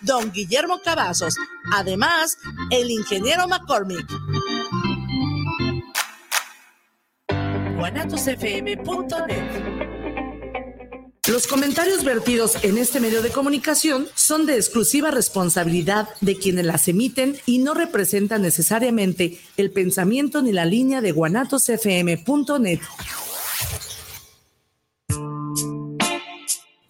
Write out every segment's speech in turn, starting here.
don Guillermo Cavazos. Además, el ingeniero McCormick. Los comentarios vertidos en este medio de comunicación son de exclusiva responsabilidad de quienes las emiten y no representan necesariamente el pensamiento ni la línea de guanatosfm.net.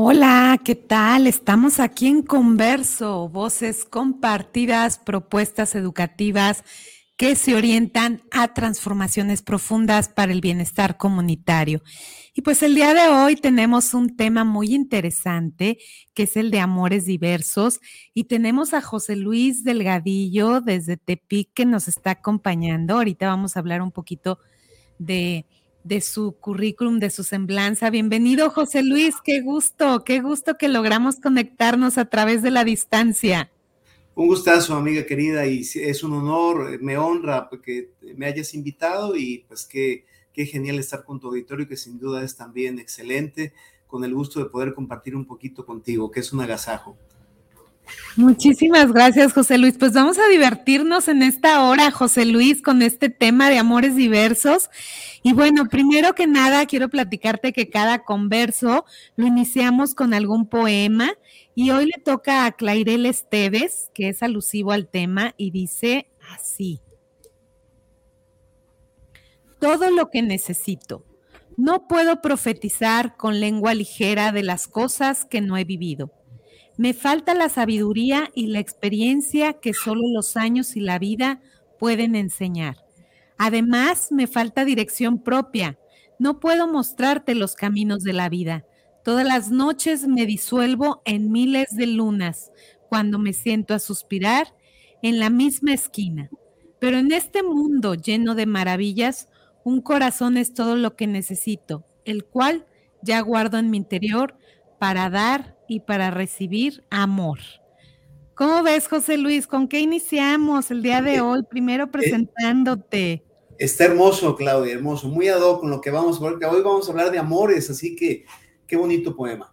Hola, ¿qué tal? Estamos aquí en Converso, voces compartidas, propuestas educativas que se orientan a transformaciones profundas para el bienestar comunitario. Y pues el día de hoy tenemos un tema muy interesante, que es el de amores diversos, y tenemos a José Luis Delgadillo desde Tepic que nos está acompañando. Ahorita vamos a hablar un poquito de, de su currículum, de su semblanza. Bienvenido, José Luis, qué gusto, qué gusto que logramos conectarnos a través de la distancia. Un gustazo, amiga querida, y es un honor, me honra que me hayas invitado y pues qué, qué genial estar con tu auditorio, que sin duda es también excelente, con el gusto de poder compartir un poquito contigo, que es un agasajo. Muchísimas gracias, José Luis. Pues vamos a divertirnos en esta hora, José Luis, con este tema de amores diversos. Y bueno, primero que nada, quiero platicarte que cada converso lo iniciamos con algún poema y hoy le toca a Clairel Esteves, que es alusivo al tema, y dice así. Todo lo que necesito. No puedo profetizar con lengua ligera de las cosas que no he vivido. Me falta la sabiduría y la experiencia que solo los años y la vida pueden enseñar. Además, me falta dirección propia. No puedo mostrarte los caminos de la vida. Todas las noches me disuelvo en miles de lunas cuando me siento a suspirar en la misma esquina. Pero en este mundo lleno de maravillas, un corazón es todo lo que necesito, el cual ya guardo en mi interior para dar y para recibir amor. ¿Cómo ves, José Luis? ¿Con qué iniciamos el día de eh, hoy? Primero eh, presentándote. Está hermoso, Claudia, hermoso, muy ad hoc con lo que vamos a hablar, hoy vamos a hablar de amores, así que Qué bonito poema.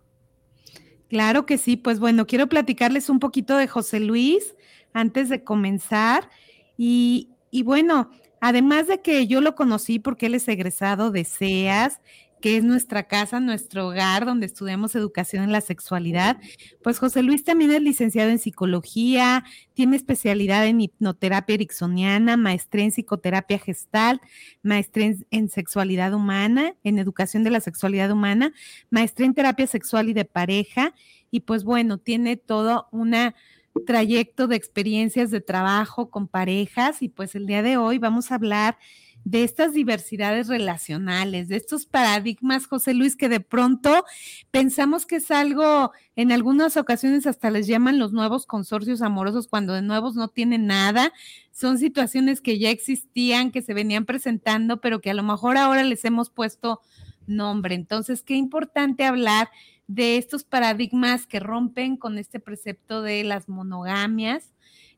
Claro que sí, pues bueno, quiero platicarles un poquito de José Luis antes de comenzar. Y, y bueno, además de que yo lo conocí porque él es egresado de SEAS, que es nuestra casa, nuestro hogar, donde estudiamos educación en la sexualidad. Pues José Luis también es licenciado en psicología, tiene especialidad en hipnoterapia ericksoniana, maestría en psicoterapia gestal, maestría en, sexualidad humana, en educación de la sexualidad humana, maestría en terapia sexual y de pareja. Y pues bueno, tiene todo un trayecto de experiencias de trabajo con parejas y pues el día de hoy vamos a hablar de estas diversidades relacionales, de estos paradigmas, José Luis, que de pronto pensamos que es algo, en algunas ocasiones hasta les llaman los nuevos consorcios amorosos, cuando de nuevos no tienen nada. Son situaciones que ya existían, que se venían presentando, pero que a lo mejor ahora les hemos puesto nombre. Entonces, qué importante hablar de estos paradigmas que rompen con este precepto de las monogamias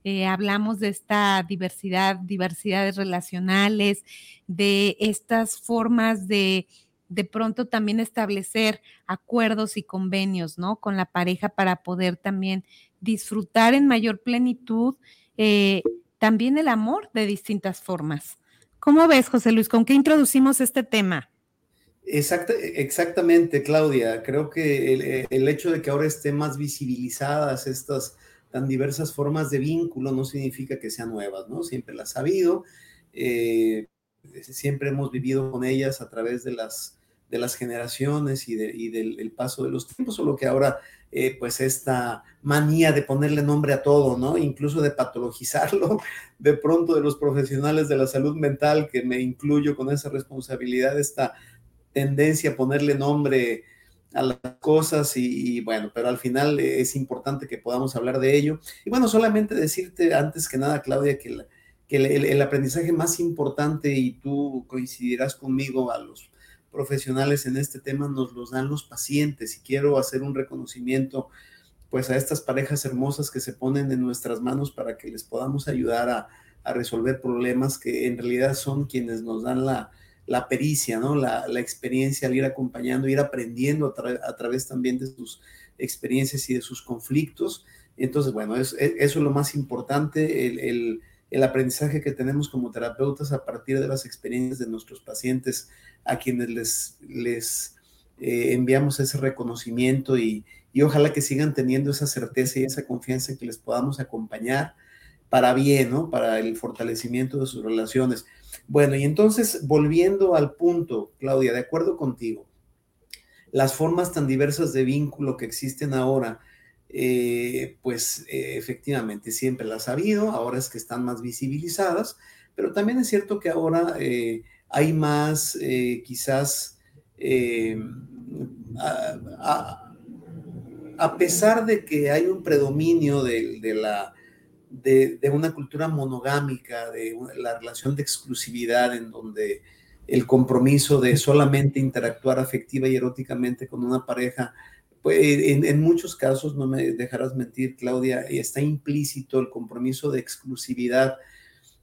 eh, hablamos de esta diversidad, diversidades relacionales, de estas formas de de pronto también establecer acuerdos y convenios, ¿no? Con la pareja para poder también disfrutar en mayor plenitud eh, también el amor de distintas formas. ¿Cómo ves, José Luis? ¿Con qué introducimos este tema? exactamente, Claudia. Creo que el, el, hecho de que ahora estén más visibilizadas estas tan diversas formas de vínculo no significa que sean nuevas, ¿no? Siempre las ha habido, eh, siempre hemos vivido con ellas a través de las, de las generaciones y, del paso de los tiempos, solo que ahora, eh, pues esta manía de ponerle nombre a todo, ¿no? Incluso de patologizarlo, de pronto de los profesionales de la salud mental, que me incluyo con esa responsabilidad, esta tendencia a ponerle nombre a las cosas y, bueno, pero al final es importante que podamos hablar de ello. Y bueno, solamente decirte antes que nada, Claudia, que, que el, aprendizaje más importante, y tú coincidirás conmigo a los profesionales en este tema, nos los dan los pacientes. Y quiero hacer un reconocimiento pues a estas parejas hermosas que se ponen en nuestras manos para que les podamos ayudar a, a resolver problemas que en realidad son quienes nos dan la, la pericia, ¿no? La, experiencia al ir acompañando, ir aprendiendo a, través también de sus experiencias y de sus conflictos. Entonces, bueno, eso es lo más importante, el, aprendizaje que tenemos como terapeutas a partir de las experiencias de nuestros pacientes, a quienes les, les eh, enviamos ese reconocimiento y, y ojalá que sigan teniendo esa certeza y esa confianza que les podamos acompañar para bien, ¿no? Para el fortalecimiento de sus relaciones. Bueno, y entonces, volviendo al punto, Claudia, de acuerdo contigo, las formas tan diversas de vínculo que existen ahora, eh, pues eh, efectivamente siempre las ha habido, ahora es que están más visibilizadas, pero también es cierto que ahora eh, hay más, quizás, a, pesar de que hay un predominio de la de, una cultura monogámica, de la relación de exclusividad en donde el compromiso de solamente interactuar afectiva y eróticamente con una pareja, pues en, muchos casos, no me dejarás mentir, Claudia, está implícito el compromiso de exclusividad,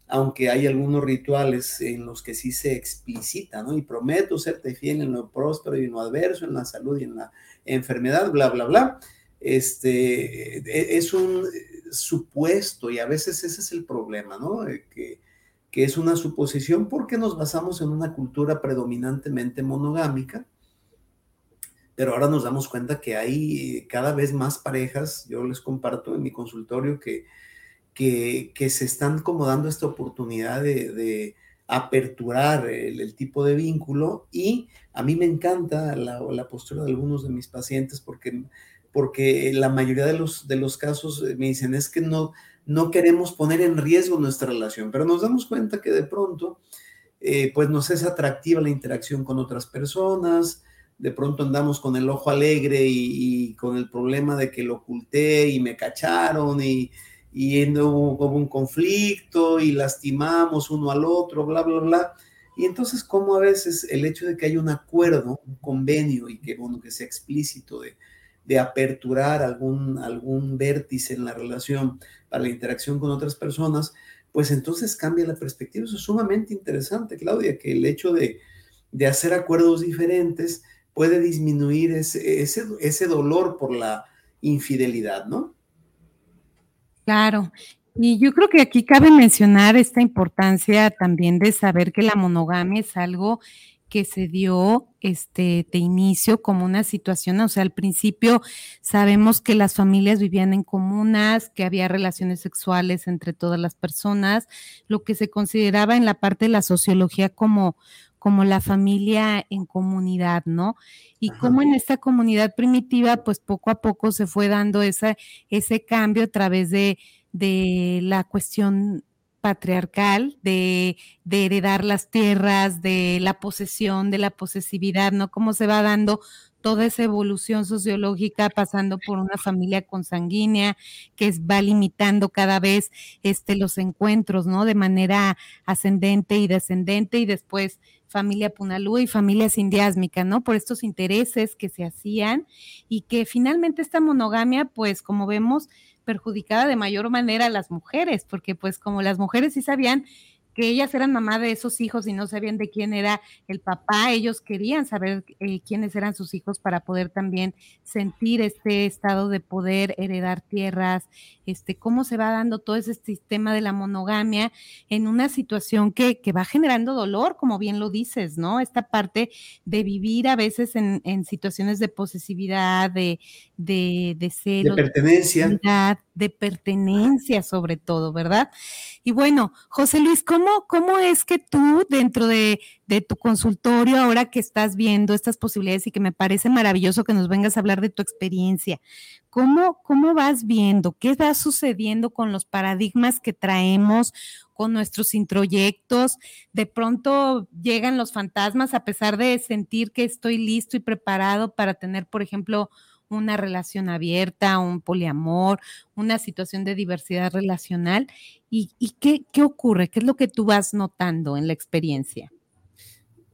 aunque hay algunos rituales en los que sí se explicita, ¿no? Y prometo serte fiel en lo próspero y en lo adverso, en la salud y en la enfermedad, bla, bla, bla. Este, e, es un, supuesto y a veces ese es el problema, ¿no? Eh, que, que es una suposición porque nos basamos en una cultura predominantemente monogámica, pero ahora nos damos cuenta que hay cada vez más parejas, yo les comparto en mi consultorio, que, que, que se están como dando esta oportunidad de, de aperturar el, tipo de vínculo y a mí me encanta la, la, postura de algunos de mis pacientes porque porque la mayoría de los, de los casos eh, me dicen es que no, no queremos poner en riesgo nuestra relación, pero nos damos cuenta que de pronto, eh, pues nos es atractiva la interacción con otras personas, de pronto andamos con el ojo alegre y, con el problema de que lo oculté y me cacharon y, y hubo un conflicto y lastimamos uno al otro, bla, bla, bla. Y entonces, como a veces el hecho de que haya un acuerdo, un convenio y que, bueno, que sea explícito de, de aperturar algún, algún vértice en la relación para la interacción con otras personas, pues entonces cambia la perspectiva. Eso es sumamente interesante, Claudia, que el hecho de, hacer acuerdos diferentes puede disminuir ese, ese, ese dolor por la infidelidad, ¿no? Claro, y yo creo que aquí cabe mencionar esta importancia también de saber que la monogamia es algo que se dio este, de inicio como una situación, o sea, al principio sabemos que las familias vivían en comunas, que había relaciones sexuales entre todas las personas, lo que se consideraba en la parte de la sociología como, como la familia en comunidad, ¿no? Y como en esta comunidad primitiva, pues poco a poco se fue dando esa, ese cambio a través de, de la cuestión patriarcal de, de, heredar las tierras, de la posesión, de la posesividad, ¿no? Cómo se va dando toda esa evolución sociológica pasando por una familia consanguínea que va limitando cada vez este, los encuentros, ¿no? De manera ascendente y descendente y después familia Punalú y familia sindiásmica, ¿no? Por estos intereses que se hacían y que finalmente esta monogamia, pues como vemos, perjudicaba de mayor manera a las mujeres, porque pues como las mujeres sí sabían que ellas eran mamá de esos hijos y no sabían de quién era el papá, ellos querían saber eh, quiénes eran sus hijos para poder también sentir este estado de poder, heredar tierras, este, cómo se va dando todo ese sistema de la monogamia en una situación que, que va generando dolor, como bien lo dices, ¿no? Esta parte de vivir a veces en, en situaciones de posesividad, de, de, de de pertenencia. de pertenencia sobre todo, ¿verdad? Y bueno, José Luis, ¿cómo, cómo es que tú dentro de, de, tu consultorio, ahora que estás viendo estas posibilidades y que me parece maravilloso que nos vengas a hablar de tu experiencia, ¿cómo, cómo vas viendo? ¿Qué va sucediendo con los paradigmas que traemos? con nuestros introyectos, de pronto llegan los fantasmas a pesar de sentir que estoy listo y preparado para tener, por ejemplo, una relación abierta, un poliamor, una situación de diversidad relacional. ¿Y, qué, qué, ocurre? ¿Qué es lo que tú vas notando en la experiencia?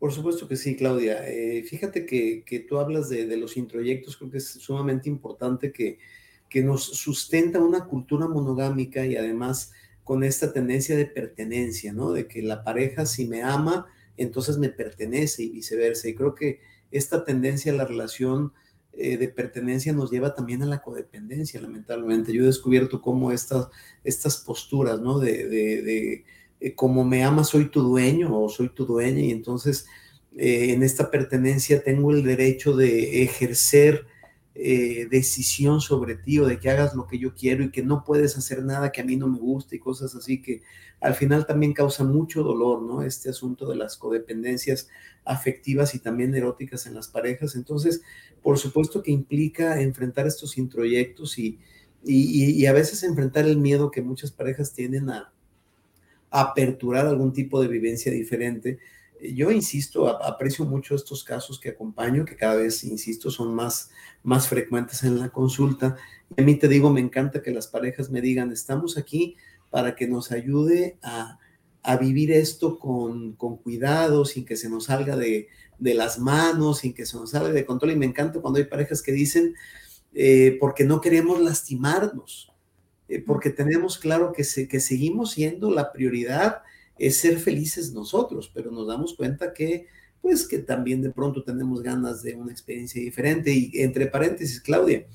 Por supuesto que sí, Claudia. Eh, fíjate que, que, tú hablas de, de, los introyectos, creo que es sumamente importante que, que nos sustenta una cultura monogámica y además con esta tendencia de pertenencia, ¿no? De que la pareja si me ama, entonces me pertenece y viceversa. Y creo que esta tendencia a la relación eh, de pertenencia nos lleva también a la codependencia, lamentablemente. Yo he descubierto cómo estas, estas posturas, ¿no? De, de, eh, como me ama, soy tu dueño o soy tu dueña y entonces eh, en esta pertenencia tengo el derecho de ejercer decisión sobre ti o de que hagas lo que yo quiero y que no puedes hacer nada que a mí no me guste y cosas así que al final también causa mucho dolor, ¿no? Este asunto de las codependencias afectivas y también eróticas en las parejas. Entonces, por supuesto que implica enfrentar estos introyectos y, y, a veces enfrentar el miedo que muchas parejas tienen a, aperturar algún tipo de vivencia diferente. Yo insisto, aprecio mucho estos casos que acompaño, que cada vez, insisto, son más, más frecuentes en la consulta. Y a mí te digo, me encanta que las parejas me digan, estamos aquí para que nos ayude a, a vivir esto con, con, cuidado, sin que se nos salga de, de, las manos, sin que se nos salga de control. Y me encanta cuando hay parejas que dicen, eh, porque no queremos lastimarnos, eh, porque tenemos claro que, se, que seguimos siendo la prioridad es ser felices nosotros, pero nos damos cuenta que pues que también de pronto tenemos ganas de una experiencia diferente. Y entre paréntesis, Claudia,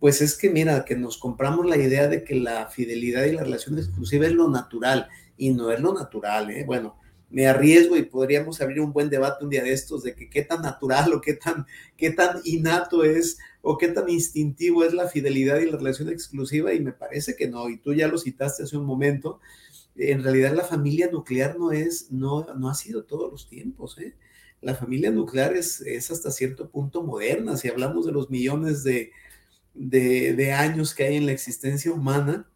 pues es que mira, que nos compramos la idea de que la fidelidad y la relación exclusiva es lo natural y no es lo natural, ¿eh? Bueno, me arriesgo y podríamos abrir un buen debate un día de estos de que qué tan natural o qué tan, qué tan innato es o qué tan instintivo es la fidelidad y la relación exclusiva y me parece que no, y tú ya lo citaste hace un momento, en realidad la familia nuclear no es, no, no ha sido todos los tiempos, ¿eh? La familia nuclear es, es hasta cierto punto moderna, si hablamos de los millones de, de, de años que hay en la existencia humana,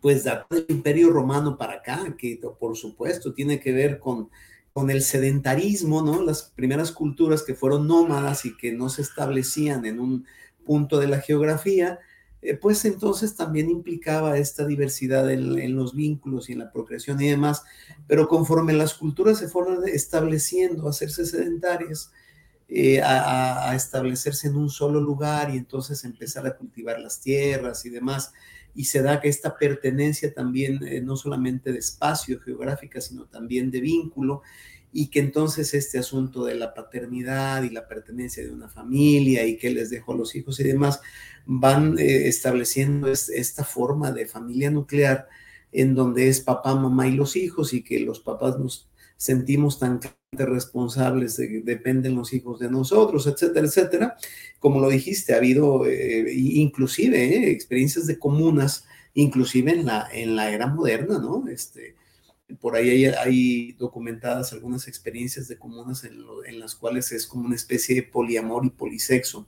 pues del Imperio Romano para acá, que por supuesto tiene que ver con, con el sedentarismo, ¿no? Las primeras culturas que fueron nómadas y que no se establecían en un punto de la geografía, eh, pues entonces también implicaba esta diversidad en, los vínculos y en la procreación y demás, pero conforme las culturas se fueron estableciendo, hacerse sedentarias, eh, a, establecerse en un solo lugar y entonces empezar a cultivar las tierras y demás, y se da que esta pertenencia también eh, no solamente de espacio geográfica, sino también de vínculo, y que entonces este asunto de la paternidad y la pertenencia de una familia y que les dejo a los hijos y demás, van eh, estableciendo esta forma de familia nuclear en donde es papá, mamá y los hijos y que los papás nos sentimos tan responsables, de, dependen los hijos de nosotros, etcétera, etcétera. Como lo dijiste, ha habido eh, inclusive eh, experiencias de comunas, inclusive en la, en la era moderna, ¿no? Este, por ahí hay, documentadas algunas experiencias de comunas en, las cuales es como una especie de poliamor y polisexo,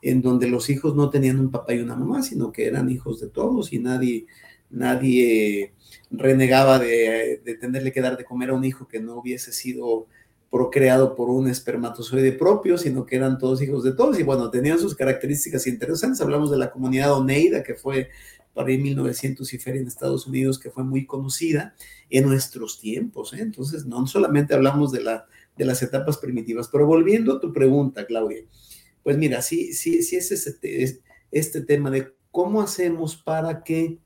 en donde los hijos no tenían un papá y una mamá, sino que eran hijos de todos y nadie, nadie renegaba de, de tenerle que dar de comer a un hijo que no hubiese sido procreado por un espermatozoide propio, sino que eran todos hijos de todos y bueno, tenían sus características interesantes. Hablamos de la comunidad Oneida, que fue para ahí 1900 y feria en Estados Unidos, que fue muy conocida en nuestros tiempos. ¿eh? Entonces, no solamente hablamos de, la, de las etapas primitivas, pero volviendo a tu pregunta, Claudia, pues mira, sí, sí, sí es este, es este tema de cómo hacemos para que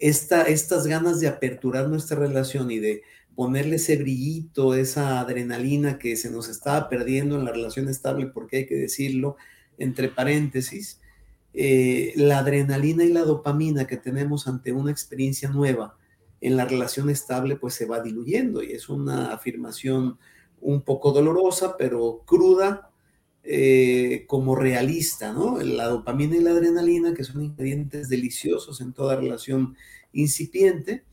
esta, estas ganas de aperturar nuestra relación y de ponerle ese brillito, esa adrenalina que se nos estaba perdiendo en la relación estable, porque hay que decirlo, entre paréntesis, eh, la adrenalina y la dopamina que tenemos ante una experiencia nueva en la relación estable, pues se va diluyendo y es una afirmación un poco dolorosa, pero cruda, eh, como realista, ¿no? La dopamina y la adrenalina, que son ingredientes deliciosos en toda relación incipiente,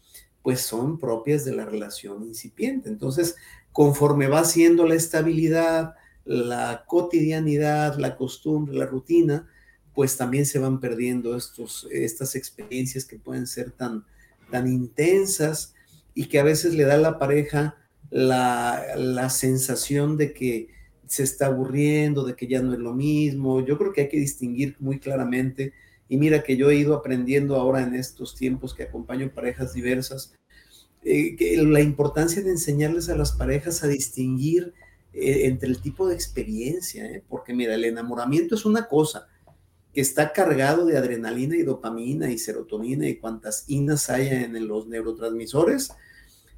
pues son propias de la relación incipiente. Entonces, conforme va siendo la estabilidad, la cotidianidad, la costumbre, la rutina, pues también se van perdiendo estos, estas experiencias que pueden ser tan, tan intensas y que a veces le da a la pareja la, la sensación de que se está aburriendo, de que ya no es lo mismo. Yo creo que hay que distinguir muy claramente. Y mira que yo he ido aprendiendo ahora en estos tiempos que acompaño parejas diversas, eh, que la importancia de enseñarles a las parejas a distinguir eh, entre el tipo de experiencia, ¿eh? porque mira, el enamoramiento es una cosa que está cargado de adrenalina y dopamina y serotonina y cuantas inas haya en los neurotransmisores.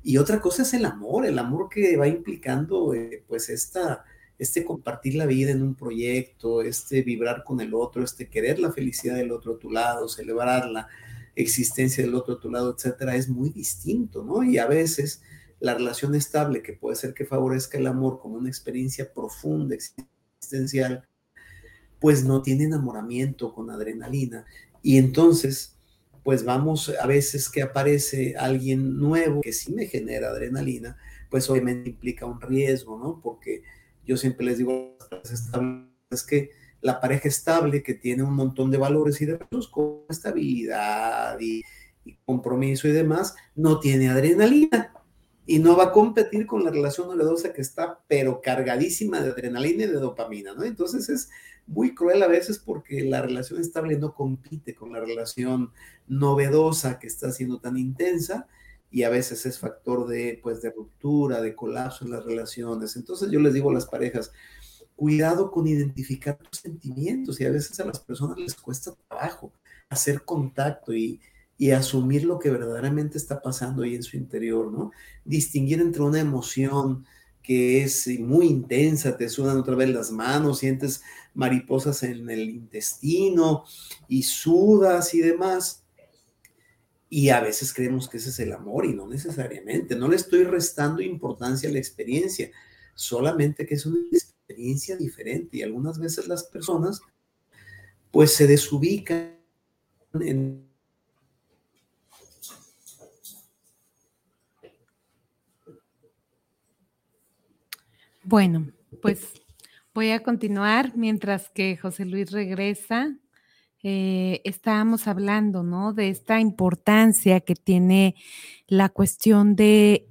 Y otra cosa es el amor, el amor que va implicando pues esta, este compartir la vida en un proyecto, este vibrar con el otro, este querer la felicidad del otro a tu lado, celebrar la existencia del otro a tu lado, etcétera, es muy distinto, ¿no? Y a veces la relación estable, que puede ser que favorezca el amor como una experiencia profunda, existencial, pues no tiene enamoramiento con adrenalina. Y entonces, pues vamos a veces que aparece alguien nuevo que sí me genera adrenalina, pues obviamente implica un riesgo, ¿no? Porque yo siempre les digo es que la pareja estable que tiene un montón de valores y de con estabilidad y, compromiso y demás, no tiene adrenalina y no va a competir con la relación novedosa que está pero cargadísima de adrenalina y de dopamina, ¿no? Entonces es muy cruel a veces porque la relación estable no compite con la relación novedosa que está siendo tan intensa y a veces es factor de, pues, de ruptura, de colapso en las relaciones. Entonces yo les digo a las parejas, cuidado con identificar tus sentimientos y a veces a las personas les cuesta trabajo hacer contacto y, y asumir lo que verdaderamente está pasando ahí en su interior, ¿no? Distinguir entre una emoción que es muy intensa, te sudan otra vez las manos, sientes mariposas en el intestino y sudas y demás, y a veces creemos que ese es el amor y no necesariamente. No le estoy restando importancia a la experiencia, solamente que es una experiencia diferente y algunas veces las personas pues se desubican en... Bueno, pues voy a continuar mientras que José Luis regresa eh, estábamos hablando, ¿no? De esta importancia que tiene la cuestión de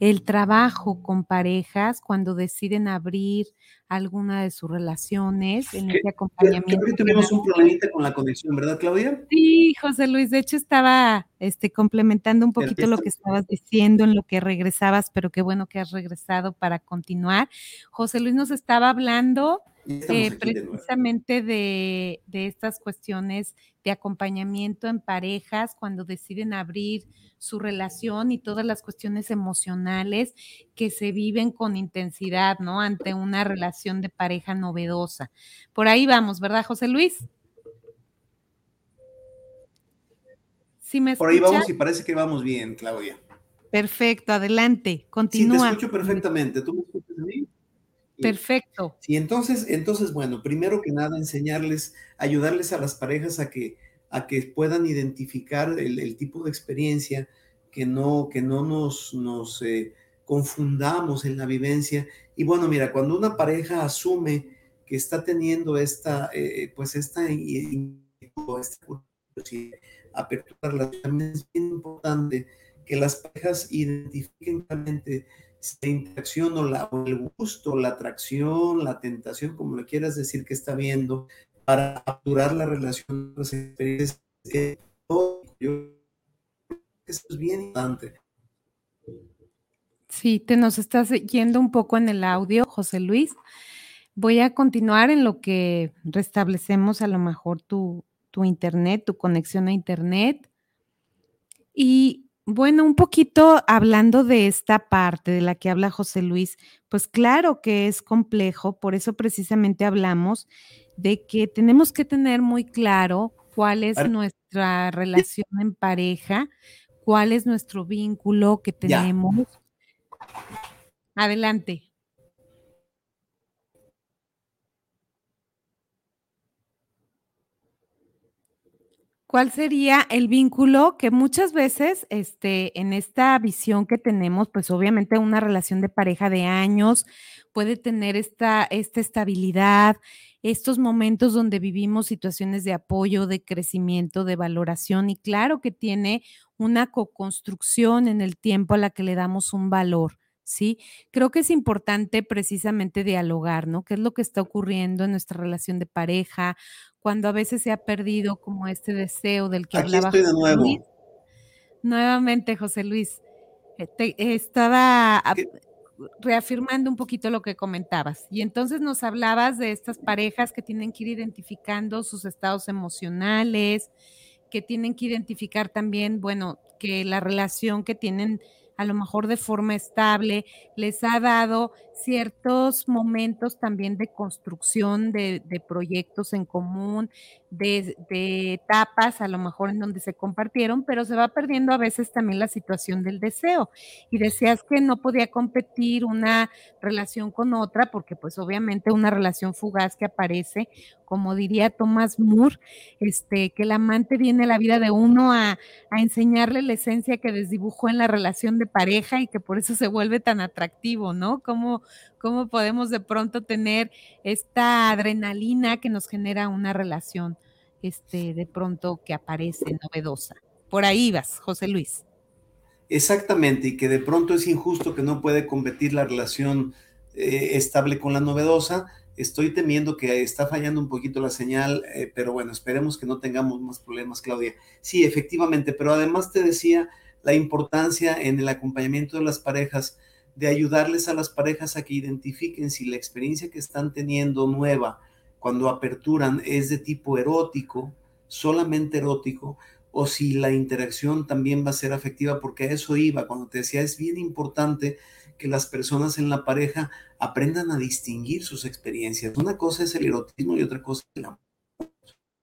el trabajo con parejas cuando deciden abrir alguna de sus relaciones en ese acompañamiento. Creo que tuvimos un problemita con la conexión, ¿verdad, Claudia? Sí, José Luis, de hecho estaba este, complementando un poquito lo que estabas diciendo en lo que regresabas, pero qué bueno que has regresado para continuar. José Luis nos estaba hablando eh, precisamente de, de, estas cuestiones de acompañamiento en parejas cuando deciden abrir su relación y todas las cuestiones emocionales que se viven con intensidad, ¿no? Ante una relación de pareja novedosa. Por ahí vamos, ¿verdad, José Luis? ¿Sí me Por ahí vamos y parece que vamos bien, Claudia. Perfecto, adelante, continúa. Sí, te escucho perfectamente. ¿Tú me escuchas a mí? Perfecto. Sí, entonces, entonces, bueno, primero que nada, enseñarles, ayudarles a las parejas a que, a que puedan identificar el, tipo de experiencia, que no, que no nos, nos eh, confundamos en la vivencia. Y bueno, mira, cuando una pareja asume que está teniendo esta, eh, pues esta, esta apertura, también es bien importante que las parejas identifiquen claramente la interacción o, la, el gusto, la atracción, la tentación, como lo quieras decir que está viendo, para capturar la relación, las experiencias. Yo eso es bien importante. Sí, te nos estás yendo un poco en el audio, José Luis. Voy a continuar en lo que restablecemos a lo mejor tu, tu internet, tu conexión a internet. Y bueno, un poquito hablando de esta parte de la que habla José Luis, pues claro que es complejo, por eso precisamente hablamos de que tenemos que tener muy claro cuál es nuestra relación en pareja, cuál es nuestro vínculo que tenemos. Adelante. ¿Cuál sería el vínculo que muchas veces, este, en esta visión que tenemos, pues obviamente una relación de pareja de años puede tener esta, esta estabilidad, estos momentos donde vivimos situaciones de apoyo, de crecimiento, de valoración y claro que tiene una co-construcción en el tiempo a la que le damos un valor. ¿Sí? Creo que es importante precisamente dialogar, ¿no? ¿Qué es lo que está ocurriendo en nuestra relación de pareja? Cuando a veces se ha perdido como este deseo del que Aquí hablaba estoy de José nuevo. Luis. Nuevamente, José Luis, eh, te- estaba a- ¿Qué? reafirmando un poquito lo que comentabas. Y entonces nos hablabas de estas parejas que tienen que ir identificando sus estados emocionales, que tienen que identificar también, bueno, que la relación que tienen a lo mejor de forma estable les ha dado ciertos momentos también de construcción de, proyectos en común, de, etapas a lo mejor en donde se compartieron, pero se va perdiendo a veces también la situación del deseo. Y decías que no podía competir una relación con otra, porque pues obviamente una relación fugaz que aparece, como diría Thomas Moore, este, que el amante viene a la vida de uno a, enseñarle la esencia que desdibujó en la relación de pareja y que por eso se vuelve tan atractivo, ¿no? ¿Cómo, cómo podemos de pronto tener esta adrenalina que nos genera una relación, este, de pronto que aparece novedosa? Por ahí vas, José Luis. Exactamente, y que de pronto es injusto que no puede competir la relación eh, estable con la novedosa. Estoy temiendo que está fallando un poquito la señal, eh, pero bueno, esperemos que no tengamos más problemas, Claudia. Sí, efectivamente, pero además te decía la importancia en el acompañamiento de las parejas, de ayudarles a las parejas a que identifiquen si la experiencia que están teniendo nueva cuando aperturan es de tipo erótico, solamente erótico, o si la interacción también va a ser afectiva, porque a eso iba, cuando te decía, es bien importante que las personas en la pareja aprendan a distinguir sus experiencias. Una cosa es el erotismo y otra cosa es el amor.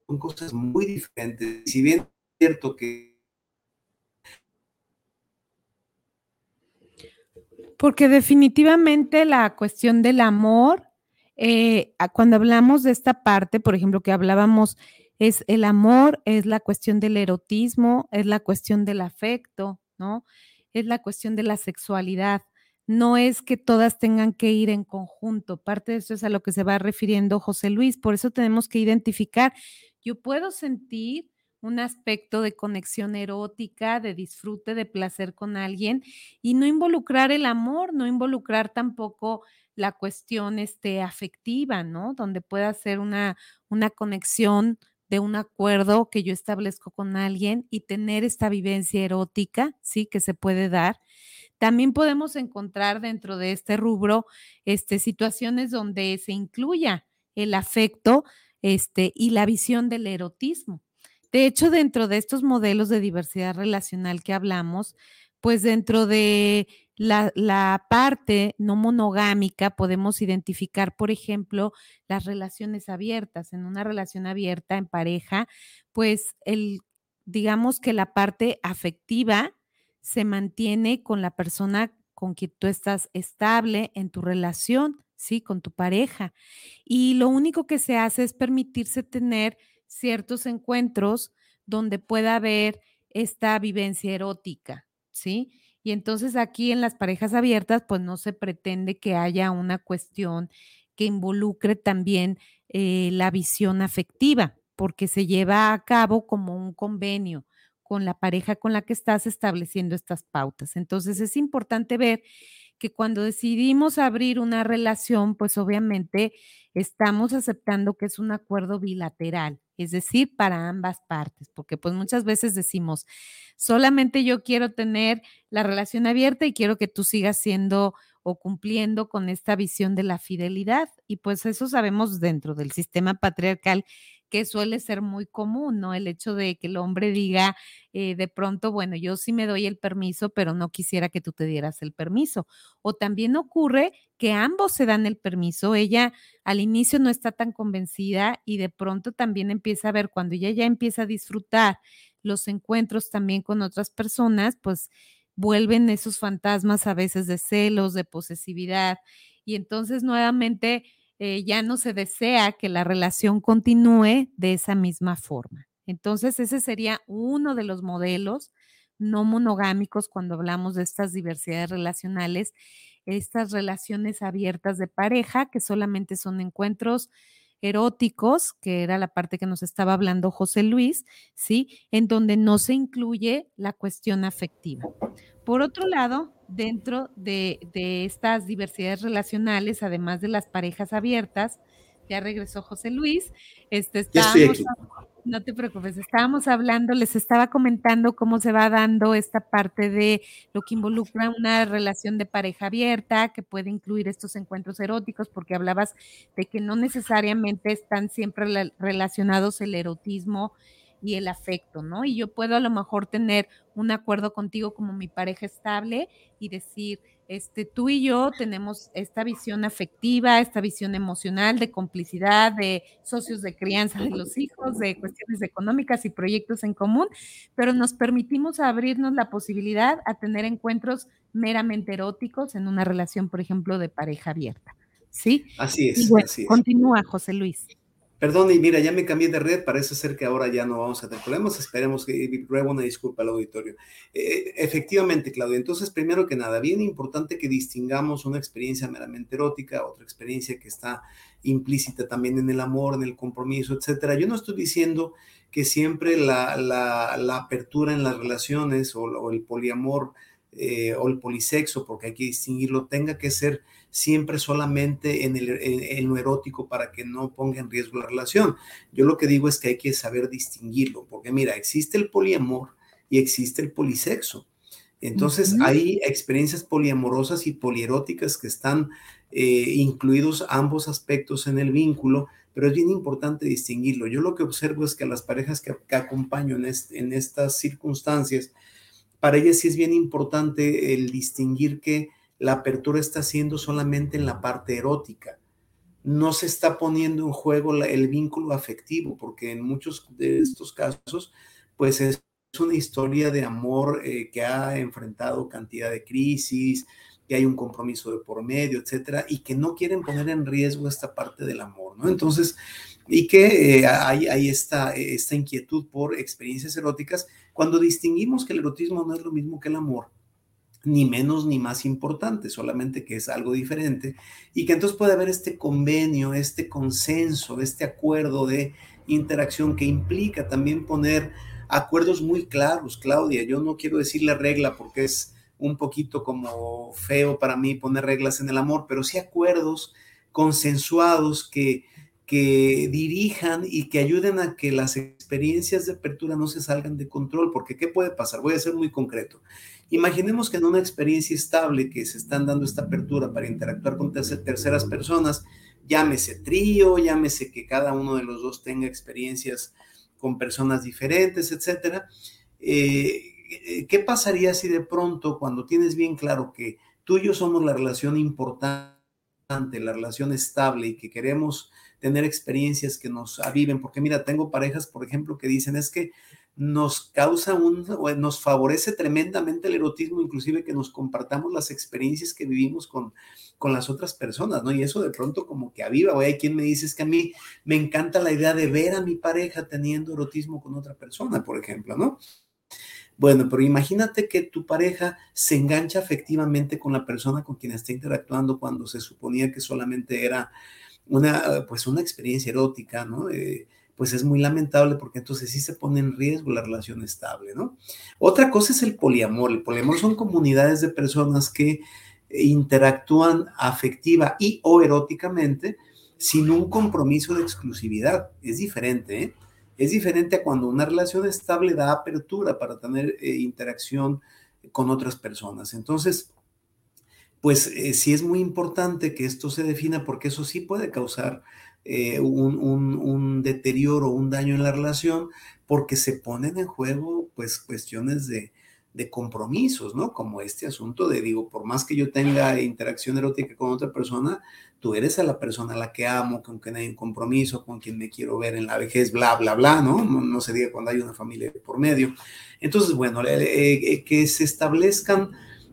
Son cosas muy diferentes. Si bien es cierto que... Porque definitivamente la cuestión del amor, eh, cuando hablamos de esta parte, por ejemplo, que hablábamos es el amor, es la cuestión del erotismo, es la cuestión del afecto, ¿no? Es la cuestión de la sexualidad. No es que todas tengan que ir en conjunto. Parte de eso es a lo que se va refiriendo José Luis. Por eso tenemos que identificar. Yo puedo sentir un aspecto de conexión erótica, de disfrute, de placer con alguien y no involucrar el amor, no involucrar tampoco la cuestión este, afectiva, ¿no? Donde pueda ser una, una conexión de un acuerdo que yo establezco con alguien y tener esta vivencia erótica, ¿sí? Que se puede dar. También podemos encontrar dentro de este rubro este, situaciones donde se incluya el afecto este, y la visión del erotismo. De hecho, dentro de estos modelos de diversidad relacional que hablamos, pues dentro de la, parte no monogámica podemos identificar, por ejemplo, las relaciones abiertas. En una relación abierta en pareja, pues el, digamos que la parte afectiva se mantiene con la persona con quien tú estás estable en tu relación, ¿sí? Con tu pareja. Y lo único que se hace es permitirse tener ciertos encuentros donde pueda haber esta vivencia erótica, ¿sí? Y entonces aquí en las parejas abiertas, pues no se pretende que haya una cuestión que involucre también eh, la visión afectiva, porque se lleva a cabo como un convenio con la pareja con la que estás estableciendo estas pautas. Entonces es importante ver que cuando decidimos abrir una relación, pues obviamente estamos aceptando que es un acuerdo bilateral, es decir, para ambas partes, porque pues muchas veces decimos, solamente yo quiero tener la relación abierta y quiero que tú sigas siendo o cumpliendo con esta visión de la fidelidad. Y pues eso sabemos dentro del sistema patriarcal que suele ser muy común, ¿no? El hecho de que el hombre diga eh, de pronto, bueno, yo sí me doy el permiso, pero no quisiera que tú te dieras el permiso. O también ocurre que ambos se dan el permiso, ella al inicio no está tan convencida y de pronto también empieza a ver, cuando ella ya empieza a disfrutar los encuentros también con otras personas, pues vuelven esos fantasmas a veces de celos, de posesividad. Y entonces nuevamente eh, ya no se desea que la relación continúe de esa misma forma. Entonces, ese sería uno de los modelos no monogámicos cuando hablamos de estas diversidades relacionales, estas relaciones abiertas de pareja, que solamente son encuentros eróticos, que era la parte que nos estaba hablando José Luis, ¿sí? En donde no se incluye la cuestión afectiva. Por otro lado, dentro de, estas diversidades relacionales, además de las parejas abiertas, ya regresó José Luis, este, estábamos, no te preocupes, estábamos hablando, les estaba comentando cómo se va dando esta parte de lo que involucra una relación de pareja abierta, que puede incluir estos encuentros eróticos, porque hablabas de que no necesariamente están siempre relacionados el erotismo y el afecto, ¿no? Y yo puedo a lo mejor tener un acuerdo contigo como mi pareja estable y decir, este, tú y yo tenemos esta visión afectiva, esta visión emocional de complicidad, de socios de crianza de los hijos, de cuestiones económicas y proyectos en común, pero nos permitimos abrirnos la posibilidad a tener encuentros meramente eróticos en una relación, por ejemplo, de pareja abierta. ¿Sí? Así es. así es. Continúa, José Luis. Perdón, y mira, ya me cambié de red, parece ser que ahora ya no vamos a tener problemas, esperemos que ruego una disculpa al auditorio. Eh, efectivamente, Claudia, entonces, primero que nada, bien importante que distingamos una experiencia meramente erótica, otra experiencia que está implícita también en el amor, en el compromiso, etcétera. Yo no estoy diciendo que siempre la, la, apertura en las relaciones o, el poliamor eh, o el polisexo, porque hay que distinguirlo, tenga que ser siempre solamente en, el, lo erótico para que no ponga en riesgo la relación. Yo lo que digo es que hay que saber distinguirlo, porque mira, existe el poliamor y existe el polisexo. Entonces hay experiencias poliamorosas y polieróticas que están eh, incluidos ambos aspectos en el vínculo, pero es bien importante distinguirlo. Yo lo que observo es que las parejas que, acompaño en, en estas circunstancias, para ellas sí es bien importante el distinguir que la apertura está siendo solamente en la parte erótica. No se está poniendo en juego el vínculo afectivo, porque en muchos de estos casos, pues es una historia de amor eh, que ha enfrentado cantidad de crisis, que hay un compromiso de por medio, etcétera, y que no quieren poner en riesgo esta parte del amor, ¿no? Entonces, y que eh, hay, hay esta, esta inquietud por experiencias eróticas, cuando distinguimos que el erotismo no es lo mismo que el amor, ni menos ni más importante, solamente que es algo diferente, y que entonces puede haber este convenio, este consenso, este acuerdo de interacción que implica también poner acuerdos muy claros, Claudia. Yo no quiero decir la regla porque es un poquito como feo para mí poner reglas en el amor, pero sí acuerdos consensuados que que dirijan y que ayuden a que las experiencias de apertura no se salgan de control, porque ¿qué puede pasar? Voy a ser muy concreto. Imaginemos que en una experiencia estable que se están dando esta apertura para interactuar con terceras personas, llámese trío, llámese que cada uno de los dos tenga experiencias con personas diferentes, etcétera. Eh, ¿Qué pasaría si de pronto, cuando tienes bien claro que tú y yo somos la relación importante, la relación estable y que queremos tener experiencias que nos aviven, porque mira, tengo parejas, por ejemplo, que dicen es que nos causa un, nos favorece tremendamente el erotismo, inclusive que nos compartamos las experiencias que vivimos con, con las otras personas, ¿no? Y eso de pronto como que aviva, o hay quien me dice es que a mí me encanta la idea de ver a mi pareja teniendo erotismo con otra persona, por ejemplo, ¿no? Bueno, pero imagínate que tu pareja se engancha afectivamente con la persona con quien está interactuando cuando se suponía que solamente era una, pues una experiencia erótica, ¿no? Eh, pues es muy lamentable porque entonces sí se pone en riesgo la relación estable, ¿no? Otra cosa es el poliamor. El poliamor son comunidades de personas que interactúan afectiva y o eróticamente sin un compromiso de exclusividad. Es diferente, ¿eh? Es diferente a cuando una relación estable da apertura para tener eh, interacción con otras personas. Entonces, pues eh, sí es muy importante que esto se defina porque eso sí puede causar eh, un, deterioro, un daño en la relación, porque se ponen en juego pues cuestiones de, compromisos, ¿no? Como este asunto de, digo, por más que yo tenga interacción erótica con otra persona, tú eres a la persona a la que amo, con quien hay un compromiso, con quien me quiero ver en la vejez, bla, bla, bla, ¿no? No, se diga cuando hay una familia por medio. Entonces, bueno, eh, que se establezcan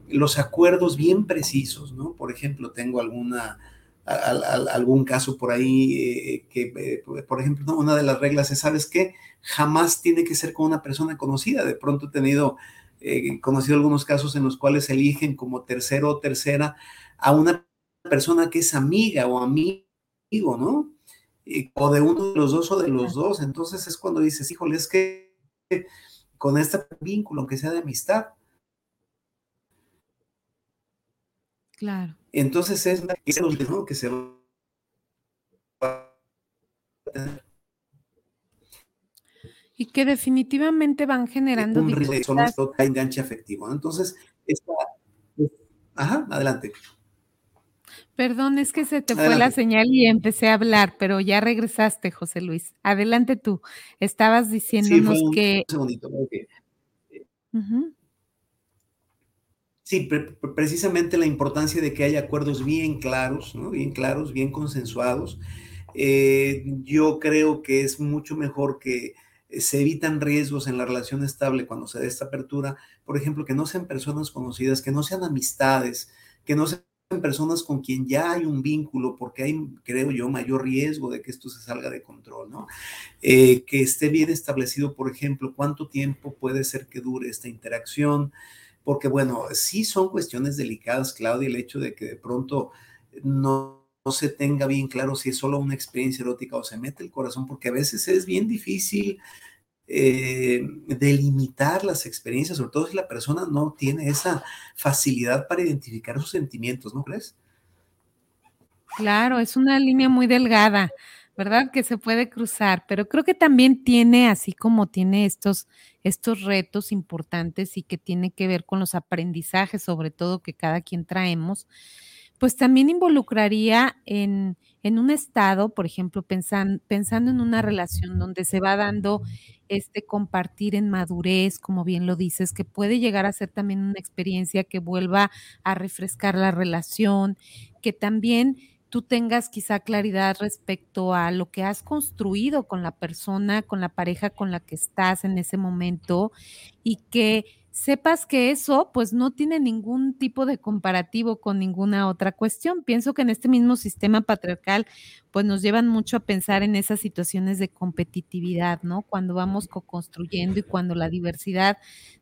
los acuerdos bien precisos, ¿no? Por ejemplo, tengo alguna algún caso por ahí eh, que, eh, por ejemplo, una de las reglas es, ¿sabes qué? Jamás tiene que ser con una persona conocida. De pronto he tenido, eh, conocido algunos casos en los cuales eligen como tercero o tercera a una persona que es amiga o amigo, ¿no? o de uno de los dos o de los dos. Entonces es cuando dices, híjole, es que con este vínculo, aunque sea de amistad. Claro. Entonces es ¿no? que se va y que definitivamente van generando un enganche afectivo. Entonces, esta, ajá, adelante. Perdón, es que se te fue la señal y empecé a hablar, pero ya regresaste, José Luis. Adelante tú. Estabas diciéndonos sí, que. Un segundito. Sí, precisamente la importancia de que haya acuerdos bien claros, ¿no? Bien claros, bien consensuados. Eh, yo creo que es mucho mejor que se evitan riesgos en la relación estable cuando se da esta apertura. Por ejemplo, que no sean personas conocidas, que no sean amistades, que no sean personas con quien ya hay un vínculo, porque hay, creo yo, mayor riesgo de que esto se salga de control, ¿no? Eh, que esté bien establecido, por ejemplo, cuánto tiempo puede ser que dure esta interacción, porque bueno, sí son cuestiones delicadas, Claudia, el hecho de que de pronto no, se tenga bien claro si es solo una experiencia erótica o se mete el corazón, porque a veces es bien difícil eh, delimitar las experiencias, sobre todo si la persona no tiene esa facilidad para identificar sus sentimientos, ¿no crees? Claro, es una línea muy delgada. ¿Verdad? Que se puede cruzar, pero creo que también tiene, así como tiene estos, estos retos importantes y que tiene que ver con los aprendizajes, sobre todo que cada quien traemos, pues también involucraría en, en un estado, por ejemplo, pensando en una relación donde se va dando este compartir en madurez, como bien lo dices, que puede llegar a ser también una experiencia que vuelva a refrescar la relación, que también tú tengas quizá claridad respecto a lo que has construido con la persona, con la pareja con la que estás en ese momento y que sepas que eso pues no tiene ningún tipo de comparativo con ninguna otra cuestión. Pienso que en este mismo sistema patriarcal pues nos llevan mucho a pensar en esas situaciones de competitividad, ¿no? Cuando vamos co-construyendo y cuando la diversidad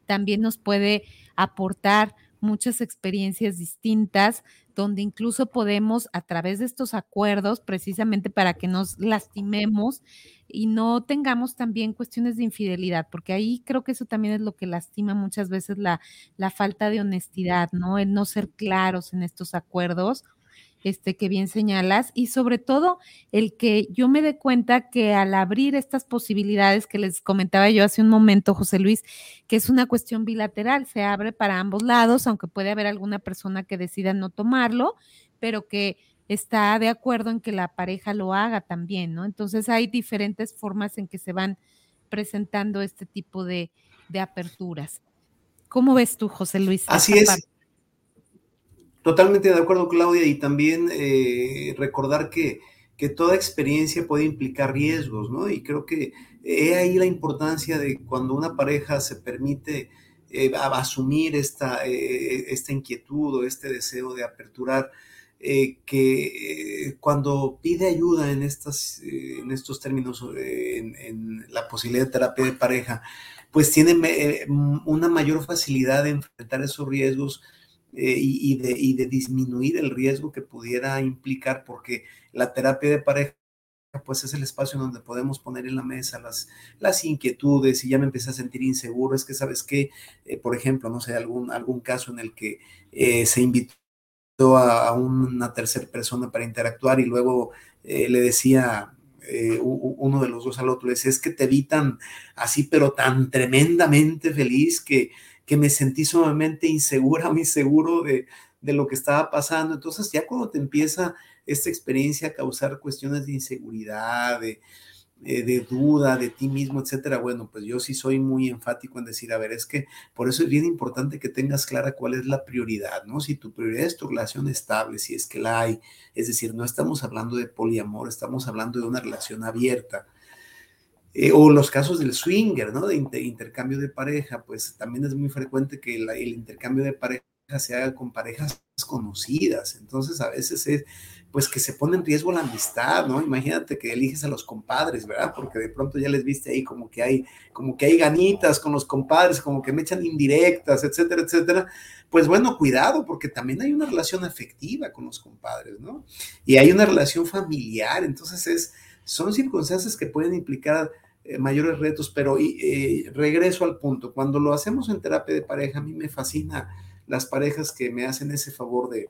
también nos puede aportar muchas experiencias distintas, donde incluso podemos a través de estos acuerdos, precisamente para que nos lastimemos y no tengamos también cuestiones de infidelidad, porque ahí creo que eso también es lo que lastima muchas veces la, la falta de honestidad, ¿no? El no ser claros en estos acuerdos este, que bien señalas, y sobre todo el que yo me dé cuenta que al abrir estas posibilidades que les comentaba yo hace un momento, José Luis, que es una cuestión bilateral, se abre para ambos lados, aunque puede haber alguna persona que decida no tomarlo, pero que está de acuerdo en que la pareja lo haga también, ¿no? Entonces hay diferentes formas en que se van presentando este tipo de, de aperturas. ¿Cómo ves tú, José Luis? Así es. Totalmente de acuerdo, Claudia, y también eh, recordar que, que, toda experiencia puede implicar riesgos, ¿no? Y creo que he ahí la importancia de cuando una pareja se permite eh, asumir esta, eh, esta inquietud o este deseo de aperturar, que cuando pide ayuda en, estas, en estos términos, en, la posibilidad de terapia de pareja, pues tiene una mayor facilidad de enfrentar esos riesgos eh, y, de, disminuir el riesgo que pudiera implicar, porque la terapia de pareja pues es el espacio donde podemos poner en la mesa las, las inquietudes y ya me empecé a sentir inseguro, es que sabes que, eh, por ejemplo, no sé, algún, algún caso en el que eh, se invitó a, una tercera persona para interactuar y luego le decía uno de los dos al otro, es que te vi tan así, pero tan tremendamente feliz que que me sentí sumamente insegura o inseguro de, de lo que estaba pasando. Entonces ya cuando te empieza esta experiencia a causar cuestiones de inseguridad, de, eh, de, duda de ti mismo, etcétera, bueno, pues yo sí soy muy enfático en decir, a ver, es que por eso es bien importante que tengas clara cuál es la prioridad, ¿no? Si tu prioridad es tu relación estable, si es que la hay, es decir, no estamos hablando de poliamor, estamos hablando de una relación abierta eh, o los casos del swinger, ¿no? De intercambio de pareja, pues también es muy frecuente que el intercambio de pareja se haga con parejas conocidas. Entonces, a veces es pues que se pone en riesgo la amistad, ¿no? Imagínate que eliges a los compadres, ¿verdad? Porque de pronto ya les viste ahí como que hay, como que hay ganitas con los compadres, como que me echan indirectas, etcétera, etcétera. Pues bueno, cuidado, porque también hay una relación afectiva con los compadres, ¿no? Y hay una relación familiar, entonces es, son circunstancias que pueden implicar eh, mayores retos, pero eh, regreso al punto, cuando lo hacemos en terapia de pareja, a mí me fascina las parejas que me hacen ese favor de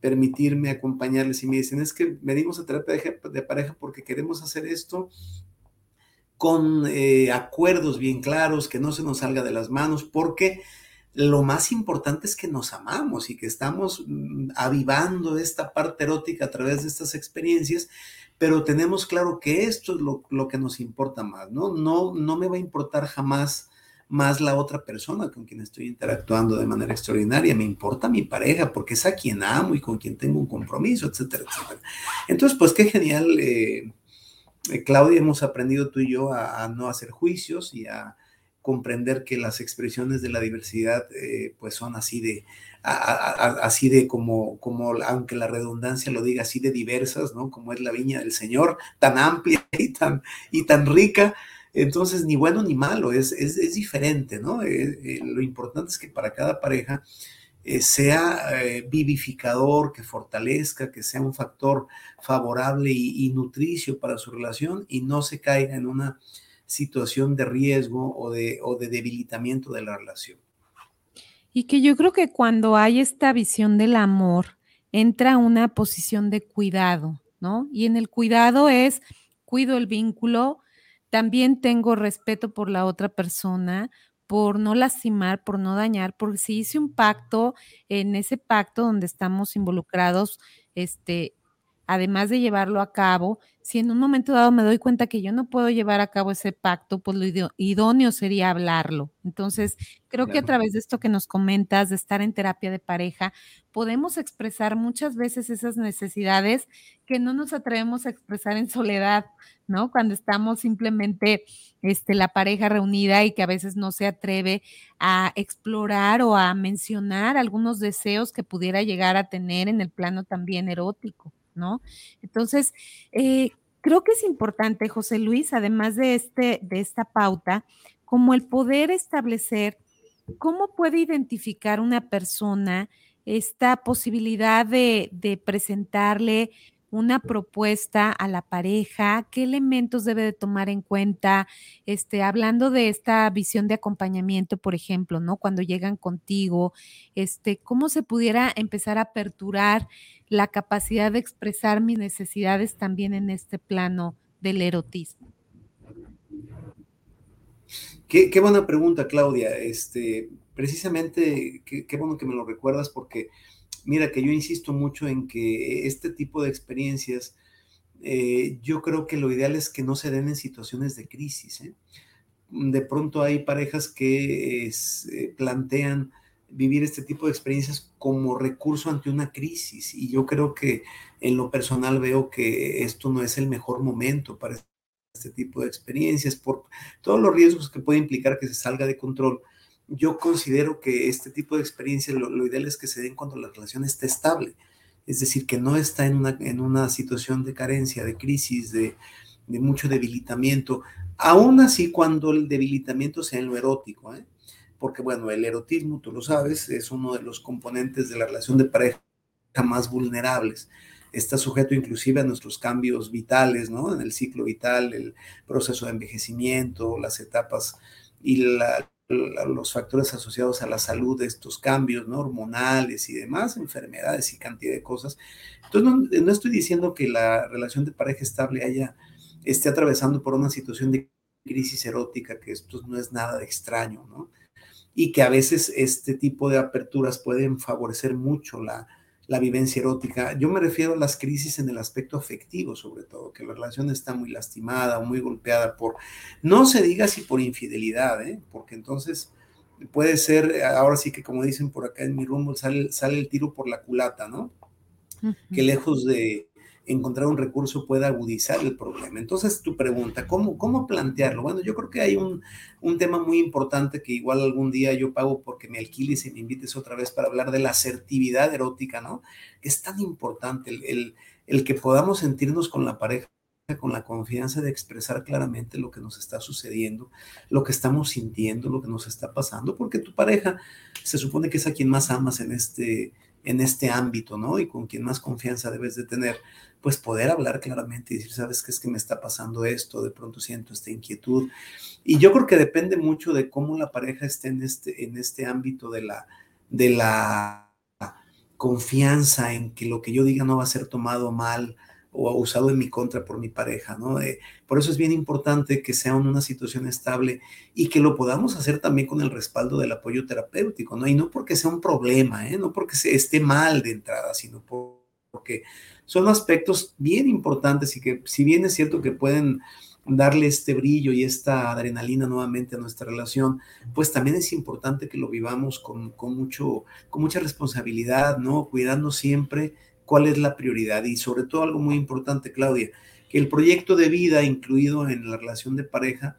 permitirme acompañarles y me dicen, es que venimos a terapia de, pareja porque queremos hacer esto con eh, acuerdos bien claros, que no se nos salga de las manos, porque lo más importante es que nos amamos y que estamos mm, avivando esta parte erótica a través de estas experiencias, pero tenemos claro que esto es lo, lo que nos importa más, ¿no? No, no me va a importar jamás más la otra persona con quien estoy interactuando de manera extraordinaria. Me importa mi pareja porque es a quien amo y con quien tengo un compromiso, etcétera, etcétera. Entonces, pues qué genial, eh, Claudia, hemos aprendido tú y yo a, no hacer juicios y a comprender que las expresiones de la diversidad eh, pues son así de, así de como, como, aunque la redundancia lo diga, así de diversas, ¿no? Como es la viña del Señor, tan amplia y tan, y tan rica, entonces, ni bueno ni malo, es, es, diferente, ¿no? Eh, eh, lo importante es que para cada pareja eh, sea vivificador, que fortalezca, que sea un factor favorable y, nutricio para su relación y no se caiga en una situación de riesgo o de, o de debilitamiento de la relación. Y que yo creo que cuando hay esta visión del amor, entra una posición de cuidado, ¿no? Y en el cuidado es, cuido el vínculo, también tengo respeto por la otra persona, por no lastimar, por no dañar, porque si hice un pacto, en ese pacto donde estamos involucrados, este, además de llevarlo a cabo, si en un momento dado me doy cuenta que yo no puedo llevar a cabo ese pacto, pues lo idóneo sería hablarlo. Entonces, creo que a través de esto que nos comentas, de estar en terapia de pareja, podemos expresar muchas veces esas necesidades que no nos atrevemos a expresar en soledad, ¿no? Cuando estamos simplemente este, la pareja reunida y que a veces no se atreve a explorar o a mencionar algunos deseos que pudiera llegar a tener en el plano también erótico. ¿No? Entonces, eh, creo que es importante, José Luis, además de, este, de esta pauta, como el poder establecer cómo puede identificar una persona esta posibilidad de, de presentarle una propuesta a la pareja, qué elementos debe de tomar en cuenta, este, hablando de esta visión de acompañamiento, por ejemplo, ¿no? Cuando llegan contigo, este, cómo se pudiera empezar a aperturar la capacidad de expresar mis necesidades también en este plano del erotismo. Qué, buena pregunta, Claudia. Este, precisamente, qué, qué bueno que me lo recuerdas porque Mira que yo insisto mucho en que este tipo de experiencias, eh, yo creo que lo ideal es que no se den en situaciones de crisis. ¿eh? De pronto hay parejas que eh, plantean vivir este tipo de experiencias como recurso ante una crisis y yo creo que en lo personal veo que esto no es el mejor momento para este tipo de experiencias por todos los riesgos que puede implicar que se salga de control yo considero que este tipo de experiencias lo, ideal es que se den cuando la relación esté estable, es decir, que no está en una, en una situación de carencia, de crisis, de, de mucho debilitamiento, aún así cuando el debilitamiento sea en lo erótico, ¿eh? porque bueno, el erotismo, tú lo sabes, es uno de los componentes de la relación de pareja más vulnerables. Está sujeto inclusive a nuestros cambios vitales, ¿no? En el ciclo vital, el proceso de envejecimiento, las etapas y la, los factores asociados a la salud de estos cambios ¿no? hormonales y demás, enfermedades y cantidad de cosas. Entonces, no, estoy diciendo que la relación de pareja estable haya, esté atravesando por una situación de crisis erótica, que esto no es nada de extraño, ¿no? Y que a veces este tipo de aperturas pueden favorecer mucho la, la vivencia erótica. Yo me refiero a las crisis en el aspecto afectivo, sobre todo, que la relación está muy lastimada o muy golpeada por, no se diga si por infidelidad, ¿eh? porque entonces puede ser, ahora sí que como dicen por acá en mi rumbo, sale, sale el tiro por la culata, ¿no? Que lejos de, encontrar un recurso pueda agudizar el problema. Entonces, tu pregunta, ¿cómo, cómo plantearlo? Bueno, yo creo que hay un, un, tema muy importante que igual algún día yo pago porque me alquiles y me invites otra vez para hablar de la asertividad erótica, ¿no? Es tan importante el, el que podamos sentirnos con la pareja con la confianza de expresar claramente lo que nos está sucediendo, lo que estamos sintiendo, lo que nos está pasando, porque tu pareja se supone que es a quien más amas en este, en este ámbito, ¿no? Y con quien más confianza debes de tener, pues poder hablar claramente y decir, ¿sabes qué es que me está pasando esto? De pronto siento esta inquietud. Y yo creo que depende mucho de cómo la pareja esté en este, en este ámbito de la, de la confianza en que lo que yo diga no va a ser tomado mal, o usado en mi contra por mi pareja, ¿no? Eh, por eso es bien importante que sea una situación estable y que lo podamos hacer también con el respaldo del apoyo terapéutico, ¿no? Y no porque sea un problema, ¿eh? No porque se esté mal de entrada, sino porque son aspectos bien importantes y que si bien es cierto que pueden darle este brillo y esta adrenalina nuevamente a nuestra relación, pues también es importante que lo vivamos con, con, mucho, con mucha responsabilidad, ¿no? Cuidando siempre cuál es la prioridad y sobre todo algo muy importante, Claudia, que el proyecto de vida incluido en la relación de pareja,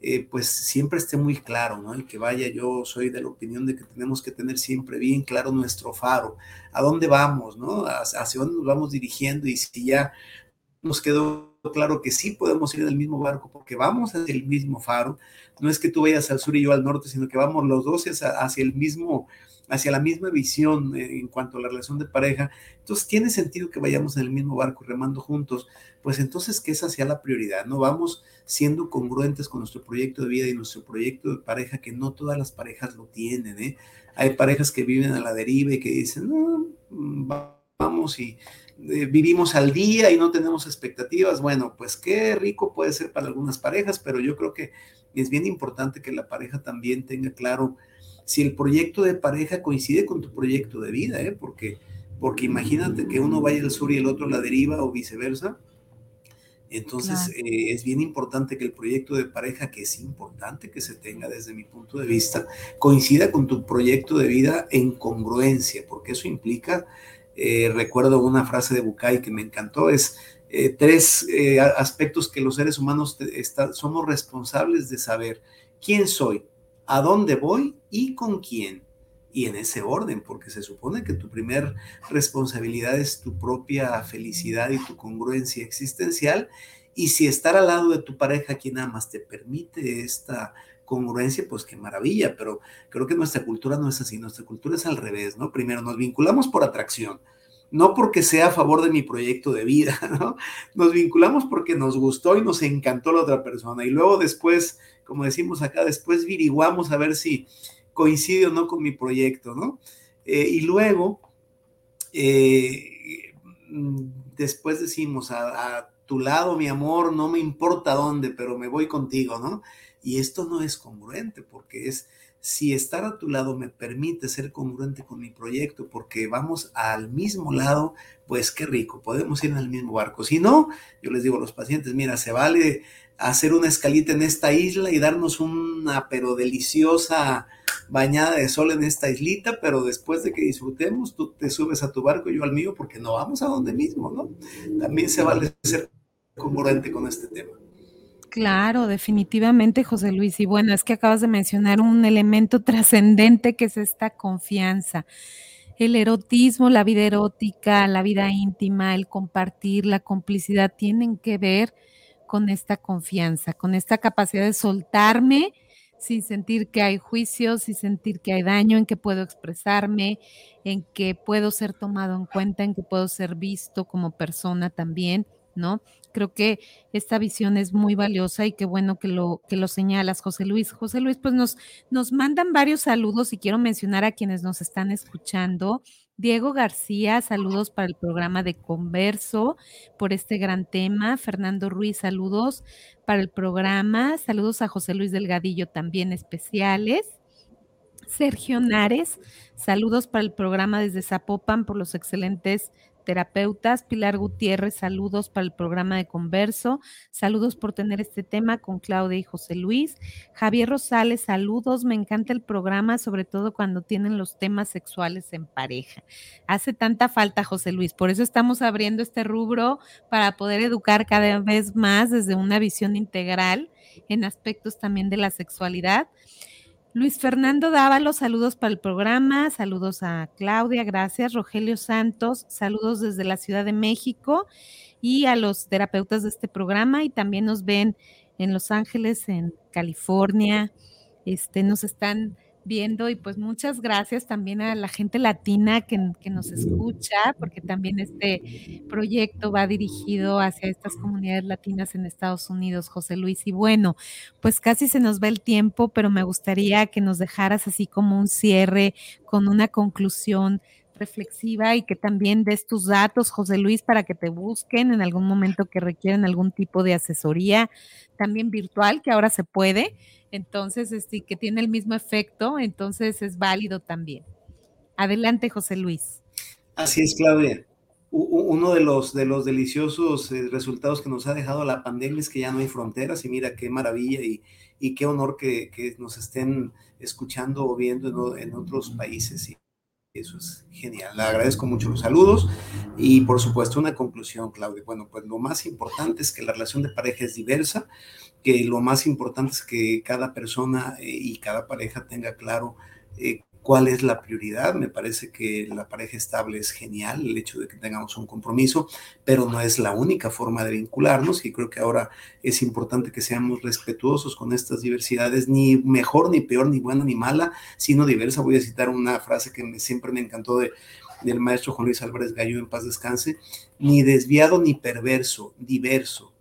eh, pues siempre esté muy claro, ¿no? Y que vaya, yo soy de la opinión de que tenemos que tener siempre bien claro nuestro faro, a dónde vamos, ¿no? Hacia dónde nos vamos dirigiendo y si ya nos quedó claro que sí podemos ir en el mismo barco porque vamos hacia el mismo faro, no es que tú vayas al sur y yo al norte, sino que vamos los dos hacia el mismo hacia la misma visión en cuanto a la relación de pareja, entonces tiene sentido que vayamos en el mismo barco remando juntos, pues entonces que esa sea la prioridad, ¿no? Vamos siendo congruentes con nuestro proyecto de vida y nuestro proyecto de pareja, que no todas las parejas lo tienen, ¿eh? Hay parejas que viven a la deriva y que dicen, no, mm, vamos y eh, vivimos al día y no tenemos expectativas. Bueno, pues qué rico puede ser para algunas parejas, pero yo creo que es bien importante que la pareja también tenga claro si el proyecto de pareja coincide con tu proyecto de vida, ¿eh? porque, porque imagínate que uno vaya al sur y el otro a la deriva o viceversa. Entonces eh, es bien importante que el proyecto de pareja, que es importante que se tenga desde mi punto de vista, coincida con tu proyecto de vida en congruencia, porque eso implica, eh, recuerdo una frase de Bucay que me encantó, es eh, tres aspectos que los seres humanos somos responsables de saber. ¿Quién soy? A dónde voy y con quién. Y en ese orden, porque se supone que tu primer responsabilidad es tu propia felicidad y tu congruencia existencial. Y si estar al lado de tu pareja, quien amas, te permite esta congruencia, pues qué maravilla, pero creo que nuestra cultura no es así, nuestra cultura es al revés, ¿no? Primero nos vinculamos por atracción, no porque sea a favor de mi proyecto de vida, ¿no? Nos vinculamos porque nos gustó y nos encantó la otra persona y luego después como decimos acá, después viriguamos a ver si coincide o no con mi proyecto, ¿no? Eh, y luego, eh, después decimos, a, tu lado, mi amor, no me importa dónde, pero me voy contigo, ¿no? Y esto no es congruente, porque es, si estar a tu lado me permite ser congruente con mi proyecto, porque vamos al mismo lado, pues qué rico, podemos ir en el mismo barco. Si no, yo les digo a los pacientes, mira, se vale hacer una escalita en esta isla y darnos una pero deliciosa bañada de sol en esta islita, pero después de que disfrutemos, tú te subes a tu barco y yo al mío, porque no vamos a donde mismo, ¿no? También se vale ser congruente con este tema. Claro, definitivamente, José Luis. Y bueno, es que acabas de mencionar un elemento trascendente que es esta confianza. El erotismo, la vida erótica, la vida íntima, el compartir, la complicidad tienen que ver con esta confianza, con esta capacidad de soltarme sin sentir que hay juicios, sin sentir que hay daño, en que puedo expresarme, en que puedo ser tomado en cuenta, en que puedo ser visto como persona también, ¿no? Creo que esta visión es muy valiosa y qué bueno que lo, que lo señalas, José Luis. José Luis, pues nos, nos mandan varios saludos y quiero mencionar a quienes nos están escuchando. Diego García, saludos para el programa de Converso por este gran tema. Fernando Ruiz, saludos para el programa. Saludos a José Luis Delgadillo también especiales. Sergio Nares, saludos para el programa desde Zapopan por los excelentes terapeutas. Pilar Gutiérrez, saludos para el programa de Converso. Saludos por tener este tema con Claudia y José Luis. Javier Rosales, saludos. Me encanta el programa, sobre todo cuando tienen los temas sexuales en pareja. Hace tanta falta, José Luis. Por eso estamos abriendo este rubro para poder educar cada vez más desde una visión integral en aspectos también de la sexualidad. Luis Fernando Dávalos, saludos para el programa, saludos a Claudia, gracias. Rogelio Santos, saludos desde la Ciudad de México y a los terapeutas de este programa y también nos ven en Los Ángeles, en California. Este, nos están viendo y pues muchas gracias también a la gente latina que, nos escucha, porque también este proyecto va dirigido hacia estas comunidades latinas en Estados Unidos, José Luis. Y bueno, pues casi se nos va el tiempo, pero me gustaría que nos dejaras así como un cierre con una conclusión reflexiva y que también des tus datos, José Luis, para que te busquen en algún momento que requieran algún tipo de asesoría, también virtual, que ahora se puede entonces, este, que tiene el mismo efecto, entonces es válido también. Adelante, José Luis. Así es, Claudia. Uno de los, de los deliciosos eh, resultados que nos ha dejado la pandemia es que ya no hay fronteras y mira qué maravilla y, y qué honor que, que, nos estén escuchando o viendo en, en otros países. Eso es genial. Le agradezco mucho los saludos y por supuesto una conclusión, Claudia. Bueno, pues lo más importante es que la relación de pareja es diversa que lo más importante es que cada persona eh, y cada pareja tenga claro eh, cuál es la prioridad. Me parece que la pareja estable es genial, el hecho de que tengamos un compromiso, pero no es la única forma de vincularnos y creo que ahora es importante que seamos respetuosos con estas diversidades, ni mejor, ni peor, ni buena, ni mala, sino diversa. Voy a citar una frase que siempre me encantó de, del maestro Juan Luis Álvarez Gallo en paz descanse, ni desviado ni perverso, diverso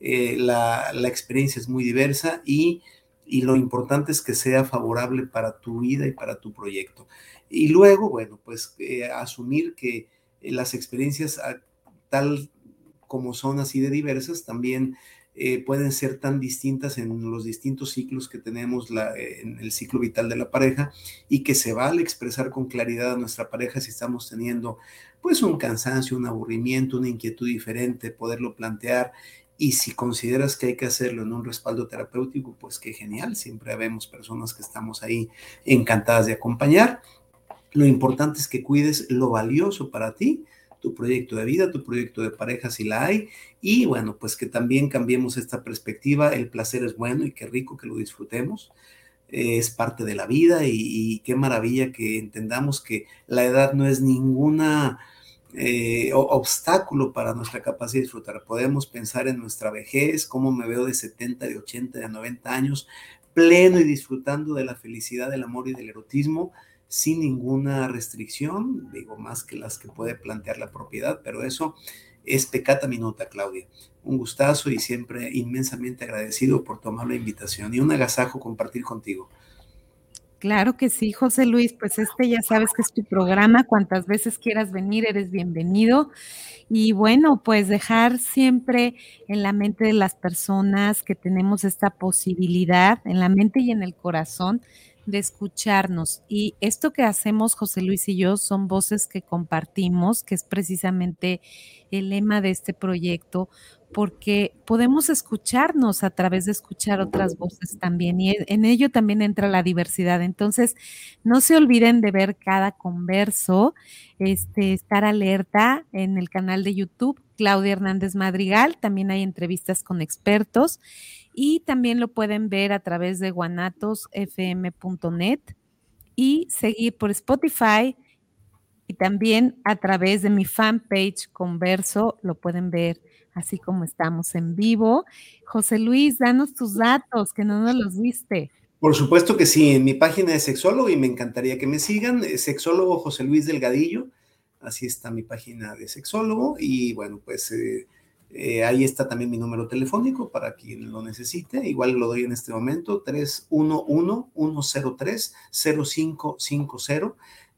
eh, la, experiencia es muy diversa y, lo importante es que sea favorable para tu vida y para tu proyecto. Y luego, bueno, pues eh, asumir que eh, las experiencias tal como son así de diversas, también pueden ser tan distintas en los distintos ciclos que tenemos en el ciclo vital de la pareja y que se vale expresar con claridad a nuestra pareja si estamos teniendo pues un cansancio, un aburrimiento, una inquietud diferente, poderlo plantear y si consideras que hay que hacerlo en un respaldo terapéutico, pues qué genial. Siempre vemos personas que estamos ahí encantadas de acompañar. Lo importante es que cuides lo valioso para ti, tu proyecto de vida, tu proyecto de pareja si la hay. Y bueno, pues que también cambiemos esta perspectiva. El placer es bueno y qué rico que lo disfrutemos. es parte de la vida y qué maravilla que entendamos que la edad no es ninguna eh, obstáculo para nuestra capacidad de disfrutar. Podemos pensar en nuestra vejez, cómo me veo de 70, de 80, de 90 años, pleno y disfrutando de la felicidad, del amor y del erotismo, sin ninguna restricción, digo más que las que puede plantear la propiedad, pero eso es pecata minuta, Claudia. Un gustazo y siempre inmensamente agradecido por tomar la invitación y un agasajo compartir contigo. Claro que sí, José Luis, pues este ya sabes que es tu programa, cuantas veces quieras venir, eres bienvenido. Y bueno, pues dejar siempre en la mente de las personas que tenemos esta posibilidad, en la mente y en el corazón, de escucharnos. Y esto que hacemos José Luis y yo son voces que compartimos, que es precisamente el lema de este proyecto, porque podemos escucharnos a través de escuchar otras voces también y en ello también entra la diversidad. Entonces, no se olviden de ver cada converso, este, estar alerta en el canal de YouTube Claudia Hernández Madrigal, también hay entrevistas con expertos y también lo pueden ver a través de guanatosfm.net y seguir por Spotify y también a través de mi fanpage Converso lo pueden ver así como estamos en vivo. José Luis, danos tus datos, que no nos los viste. Por supuesto que sí, en mi página de sexólogo y me encantaría que me sigan, eh, sexólogo José Luis Delgadillo, así está mi página de sexólogo y bueno, pues eh, eh, ahí está también mi número telefónico para quien lo necesite. Igual lo doy en este momento, 311-103-0550.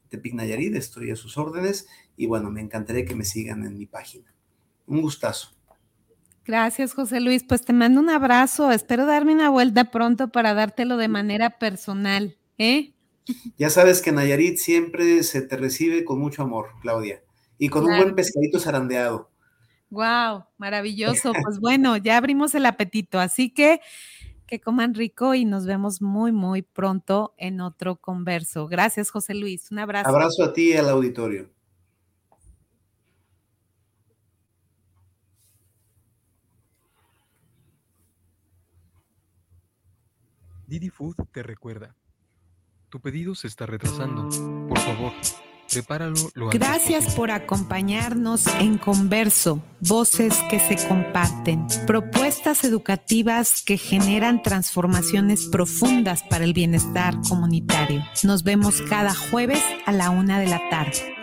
Tepic Nayarit, estoy a sus órdenes. Y bueno, me encantaría que me sigan en mi página. Un gustazo. Gracias, José Luis. Pues te mando un abrazo. Espero darme una vuelta pronto para dártelo de manera personal. ¿eh? Ya sabes que Nayarit siempre se te recibe con mucho amor, Claudia. Y con un buen pescadito zarandeado. Wow, maravilloso. Pues bueno, ya abrimos el apetito, así que que coman rico y nos vemos muy, muy pronto en otro converso. Gracias, José Luis. Un abrazo. Abrazo a ti y al auditorio. Didi Food te recuerda Tu pedido se está retrasando. Por favor, prepáralo lo antes Gracias por acompañarnos en Converso, voces que se comparten, propuestas educativas que generan transformaciones profundas para el bienestar comunitario. Nos vemos cada jueves a la una de la tarde.